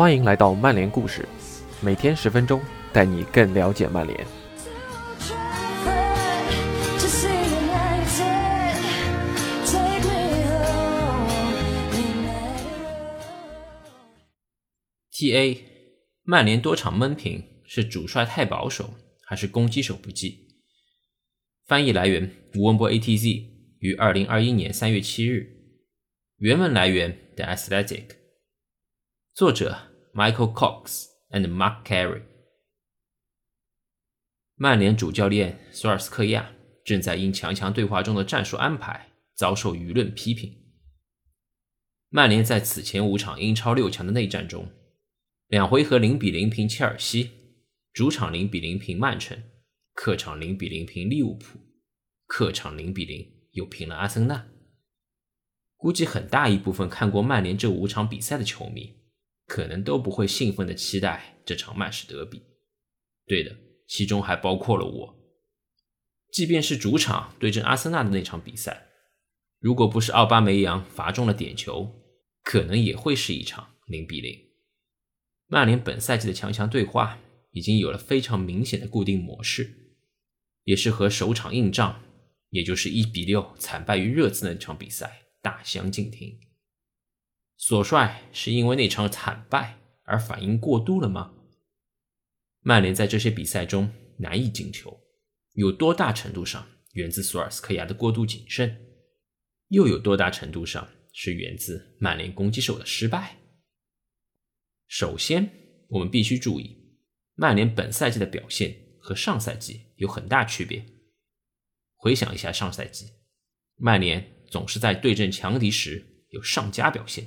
欢迎来到曼联故事，每天十分钟，带你更了解曼联。To see United, take me home, United. T.A. 曼联多场闷平是主帅太保守，还是攻击手不济？翻译来源：吴文波 A.T.Z. 于二零二一年三月七日。原文来源：The Athletic。作者：Michael Cox and Mark Carey。曼联主教练索尔斯克亚正在因强强对话中的战术安排遭受舆论批评。曼联在此前五场英超六强的内战中，两回合零比零平切尔西，主场零比零平曼城，客场零比零平利物浦，客场零比零又平了阿森纳。估计很大一部分看过曼联这五场比赛的球迷，可能都不会兴奋的期待这场曼市德比。对的，其中还包括了我。即便是主场对阵阿森纳的那场比赛，如果不是奥巴梅扬罚中了点球，可能也会是一场零比零。曼联本赛季的强强对话已经有了非常明显的固定模式，也是和首场硬仗，也就是一比六惨败于热刺那场比赛大相径庭。索帅是因为那场惨败而反应过度了吗？曼联在这些比赛中难以进球，有多大程度上源自索尔斯克亚的过度谨慎，又有多大程度上是源自曼联攻击手的失败？首先，我们必须注意，曼联本赛季的表现和上赛季有很大区别。回想一下上赛季，曼联总是在对阵强敌时有上佳表现，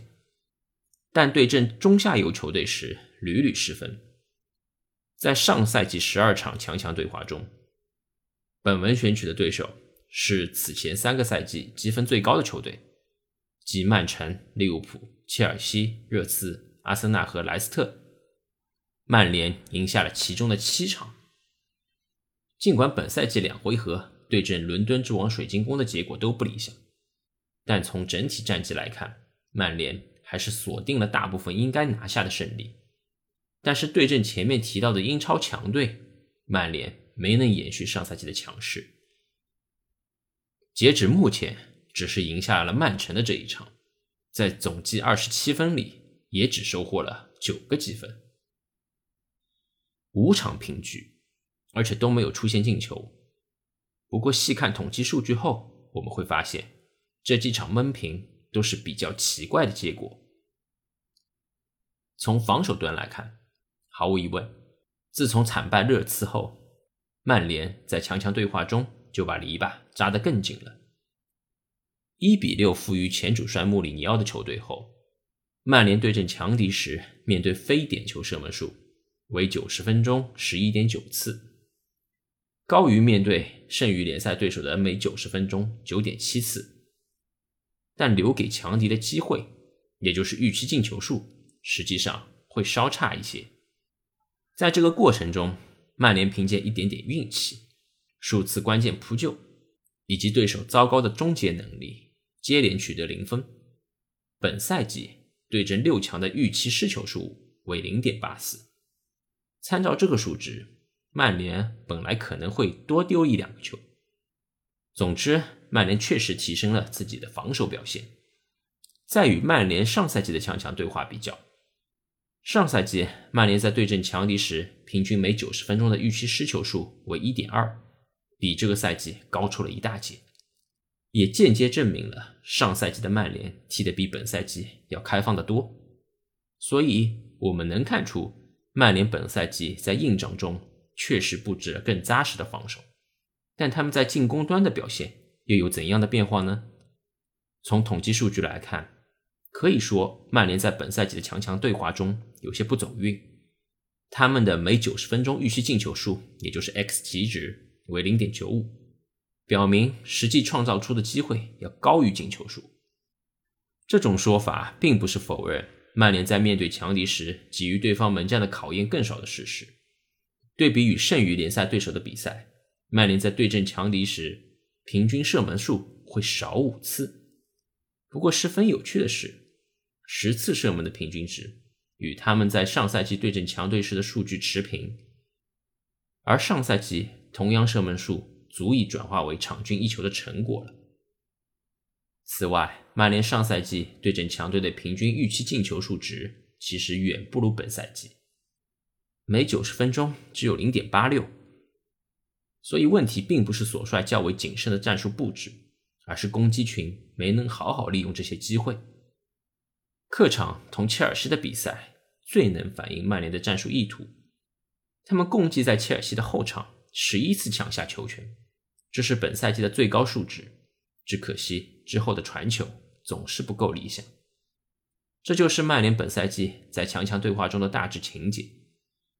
但对阵中下游球队时屡屡失分。在上赛季十二场强强对话中，本文选取的对手是此前三个赛季积分最高的球队，即曼城、利物浦、切尔西、热刺、阿森纳和莱斯特。曼联赢下了其中的七场。尽管本赛季两回合对阵伦敦之王水晶宫的结果都不理想，但从整体战绩来看，曼联还是锁定了大部分应该拿下的胜利。但是对阵前面提到的英超强队，曼联没能延续上赛季的强势。截止目前，只是赢下了曼城的这一场，在总计二十七分里，也只收获了九个积分，五场平局，而且都没有出现进球。不过细看统计数据后，我们会发现这几场闷平都是比较奇怪的结果。从防守端来看，毫无疑问，自从惨败热刺后，曼联在强强对话中就把篱笆扎得更紧了。一比六负于前主帅穆里尼奥的球队后，曼联对阵强敌时，面对非点球射门数为九十分钟十一点九次，高于面对剩余联赛对手的每九十分钟九点七次。但留给强敌的机会，也就是预期进球数，实际上会稍差一些。在这个过程中，曼联凭借一点点运气、数次关键扑救，以及对手糟糕的终结能力，接连取得零分。本赛季对阵六强的预期失球数为零点八四。参照这个数值，曼联本来可能会多丢一两个球。总之，曼联确实提升了自己的防守表现。再与曼联上赛季的强强对话比较。上赛季，曼联在对阵强敌时，平均每九十分钟的预期失球数为一点二，比这个赛季高出了一大截，也间接证明了上赛季的曼联踢得比本赛季要开放得多。所以，我们能看出，曼联本赛季在硬仗中确实布置了更扎实的防守，但他们在进攻端的表现又有怎样的变化呢？从统计数据来看。可以说，曼联在本赛季的强强对话中有些不走运。他们的每九十分钟预期进球数，也就是 xG 值为零点九五，表明实际创造出的机会要高于进球数。这种说法并不是否认曼联在面对强敌时给予对方门将的考验更少的事实。对比与剩余联赛对手的比赛，曼联在对阵强敌时平均射门数会少五次。不过十分有趣的是，十次射门的平均值与他们在上赛季对阵强队时的数据持平，而上赛季同样射门数足以转化为场均一球的成果了。此外，曼联上赛季对阵强队的平均预期进球数值其实远不如本赛季，每九十分钟只有零点八六。所以问题并不是索帅较为谨慎的战术布置，而是攻击群没能好好利用这些机会。客场同切尔西的比赛最能反映曼联的战术意图。他们共计在切尔西的后场十一次抢下球权，这是本赛季的最高数值。只可惜之后的传球总是不够理想。这就是曼联本赛季在强强对话中的大致情节：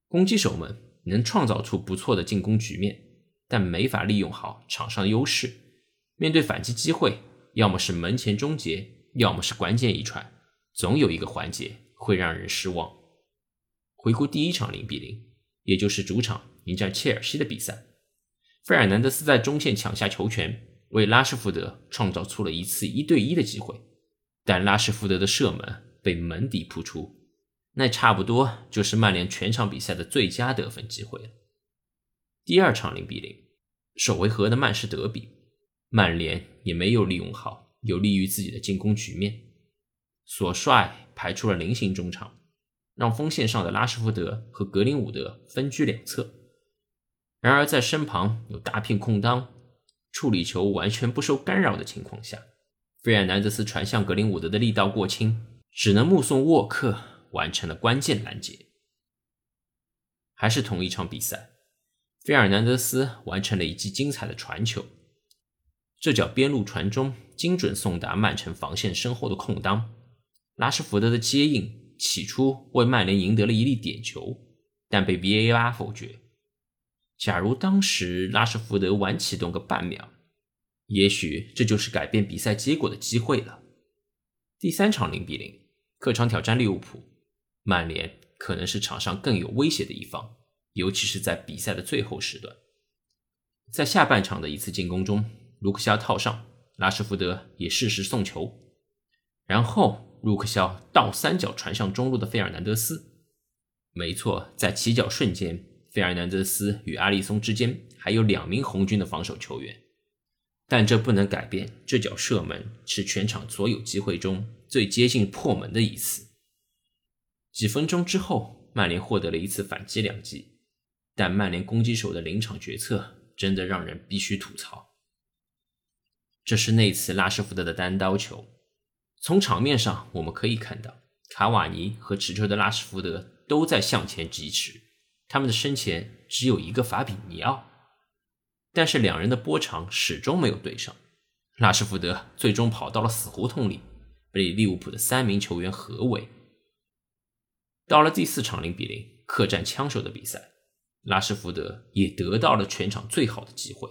攻击手们能创造出不错的进攻局面，但没法利用好场上的优势。面对反击机会，要么是门前终结，要么是关键一传。总有一个环节会让人失望。回顾第一场零比零，也就是主场迎战切尔西的比赛，费尔南德斯在中线抢下球权，为拉什福德创造出了一次一对一的机会，但拉什福德的射门被门迪扑出，那差不多就是曼联全场比赛的最佳得分机会了。第二场零比零，首回合的曼市德比，曼联也没有利用好有利于自己的进攻局面。索帅排出了菱形中场，让锋线上的拉什福德和格林伍德分居两侧。然而，在身旁有大片空当，处理球完全不受干扰的情况下，费尔南德斯传向格林伍德的力道过轻，只能目送沃克完成了关键拦截。还是同一场比赛，费尔南德斯完成了一记精彩的传球，这脚边路传中精准送达曼城防线身后的空当。拉什福德的接应起初为曼联赢得了一粒点球，但被 VAR 否决。假如当时拉什福德晚启动个半秒，也许这就是改变比赛结果的机会了。第三场零比零，客场挑战利物浦，曼联可能是场上更有威胁的一方，尤其是在比赛的最后时段。在下半场的一次进攻中，卢克肖套上，拉什福德也适时送球，然后。卢克肖倒三角传向中路的费尔南德斯，没错，在起脚瞬间，费尔南德斯与阿里松之间还有两名红军的防守球员，但这不能改变这脚射门是全场所有机会中最接近破门的一次。几分钟之后，曼联获得了一次反击良机，但曼联攻击手的临场决策真的让人必须吐槽。这是那次拉什福德的单刀球。从场面上我们可以看到，卡瓦尼和持球的拉什福德都在向前疾驰，他们的身前只有一个法比尼奥，但是两人的波长始终没有对上。拉什福德最终跑到了死胡同里，被利物浦的三名球员合围。到了第四场零比零客战枪手的比赛，拉什福德也得到了全场最好的机会，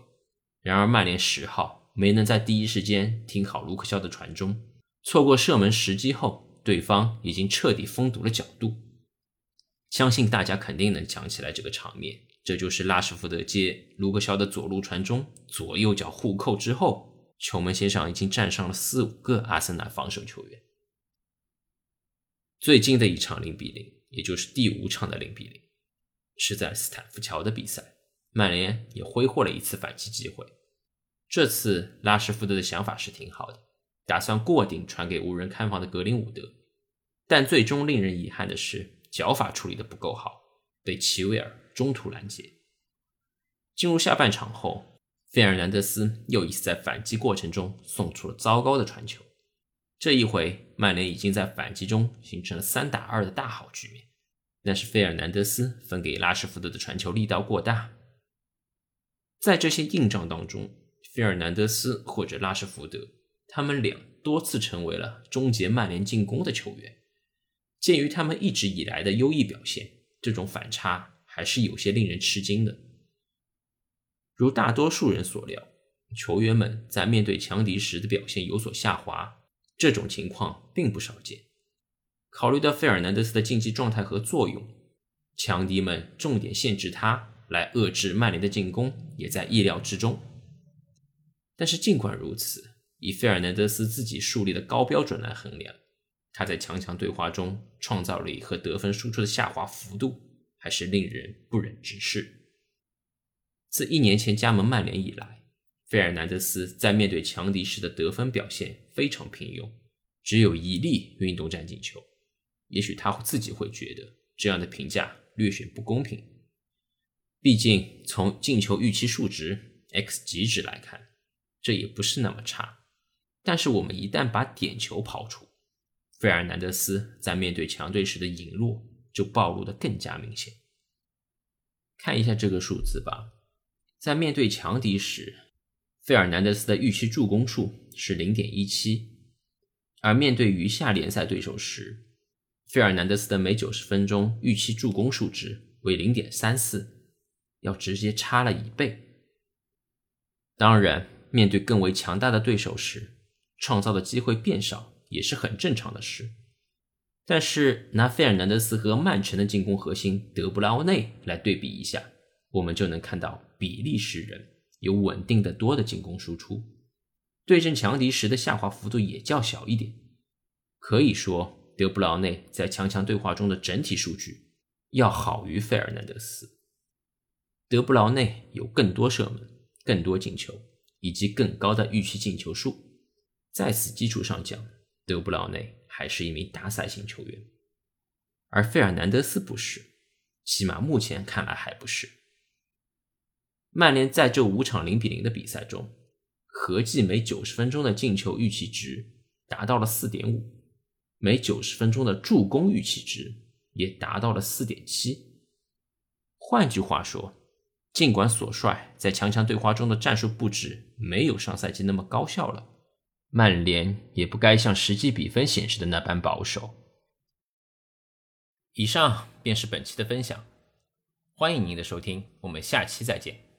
然而曼联十号没能在第一时间听好卢克肖的传中。错过射门时机后，对方已经彻底封堵了角度。相信大家肯定能想起来这个场面，这就是拉什福德接卢克肖的左路传中，左右脚互扣之后，球门线上已经站上了四五个阿森纳防守球员。最近的一场零比零，也就是第五场的零比零，是在斯坦福桥的比赛，曼联也挥霍了一次反击机会。这次拉什福德的想法是挺好的。打算过顶传给无人看防的格林伍德，但最终令人遗憾的是脚法处理的不够好，被齐威尔中途拦截。进入下半场后，费尔南德斯又一次在反击过程中送出了糟糕的传球。这一回，曼联已经在反击中形成了三打二的大好局面，但是费尔南德斯分给拉什福德的传球力道过大。在这些硬仗当中，费尔南德斯或者拉什福德。他们俩多次成为了终结曼联进攻的球员。鉴于他们一直以来的优异表现，这种反差还是有些令人吃惊的。如大多数人所料，球员们在面对强敌时的表现有所下滑，这种情况并不少见。考虑到费尔南德斯的竞技状态和作用，强敌们重点限制他来遏制曼联的进攻，也在意料之中。但是尽管如此，以费尔南德斯自己树立的高标准来衡量，他在强强对话中创造力和得分输出的下滑幅度还是令人不忍直视。自一年前加盟曼联以来，费尔南德斯在面对强敌时的得分表现非常平庸，只有一粒运动战进球。也许他自己会觉得这样的评价略显不公平，毕竟从进球预期数值 x 极值来看，这也不是那么差。但是我们一旦把点球刨除，费尔南德斯在面对强队时的隐弱就暴露的更加明显。看一下这个数字吧，在面对强敌时，费尔南德斯的预期助攻数是零点一七，而面对余下联赛对手时，费尔南德斯的每九十分钟预期助攻数值为零点三四，要直接差了一倍。当然，面对更为强大的对手时，创造的机会变少也是很正常的事，但是拿费尔南德斯和曼城的进攻核心德布劳内来对比一下，我们就能看到比利时人有稳定的多的进攻输出，对阵强敌时的下滑幅度也较小一点。可以说，德布劳内在强强对话中的整体数据要好于费尔南德斯。德布劳内有更多射门、更多进球以及更高的预期进球数。在此基础上讲，德布劳内还是一名大赛型球员，而费尔南德斯不是，起码目前看来还不是。曼联在这五场零比零的比赛中，合计每九十分钟的进球预期值达到了四点五，每九十分钟的助攻预期值也达到了四点七。换句话说，尽管索帅在强强对话中的战术布置没有上赛季那么高效了。曼联也不该像实际比分显示的那般保守。以上便是本期的分享，欢迎您的收听，我们下期再见。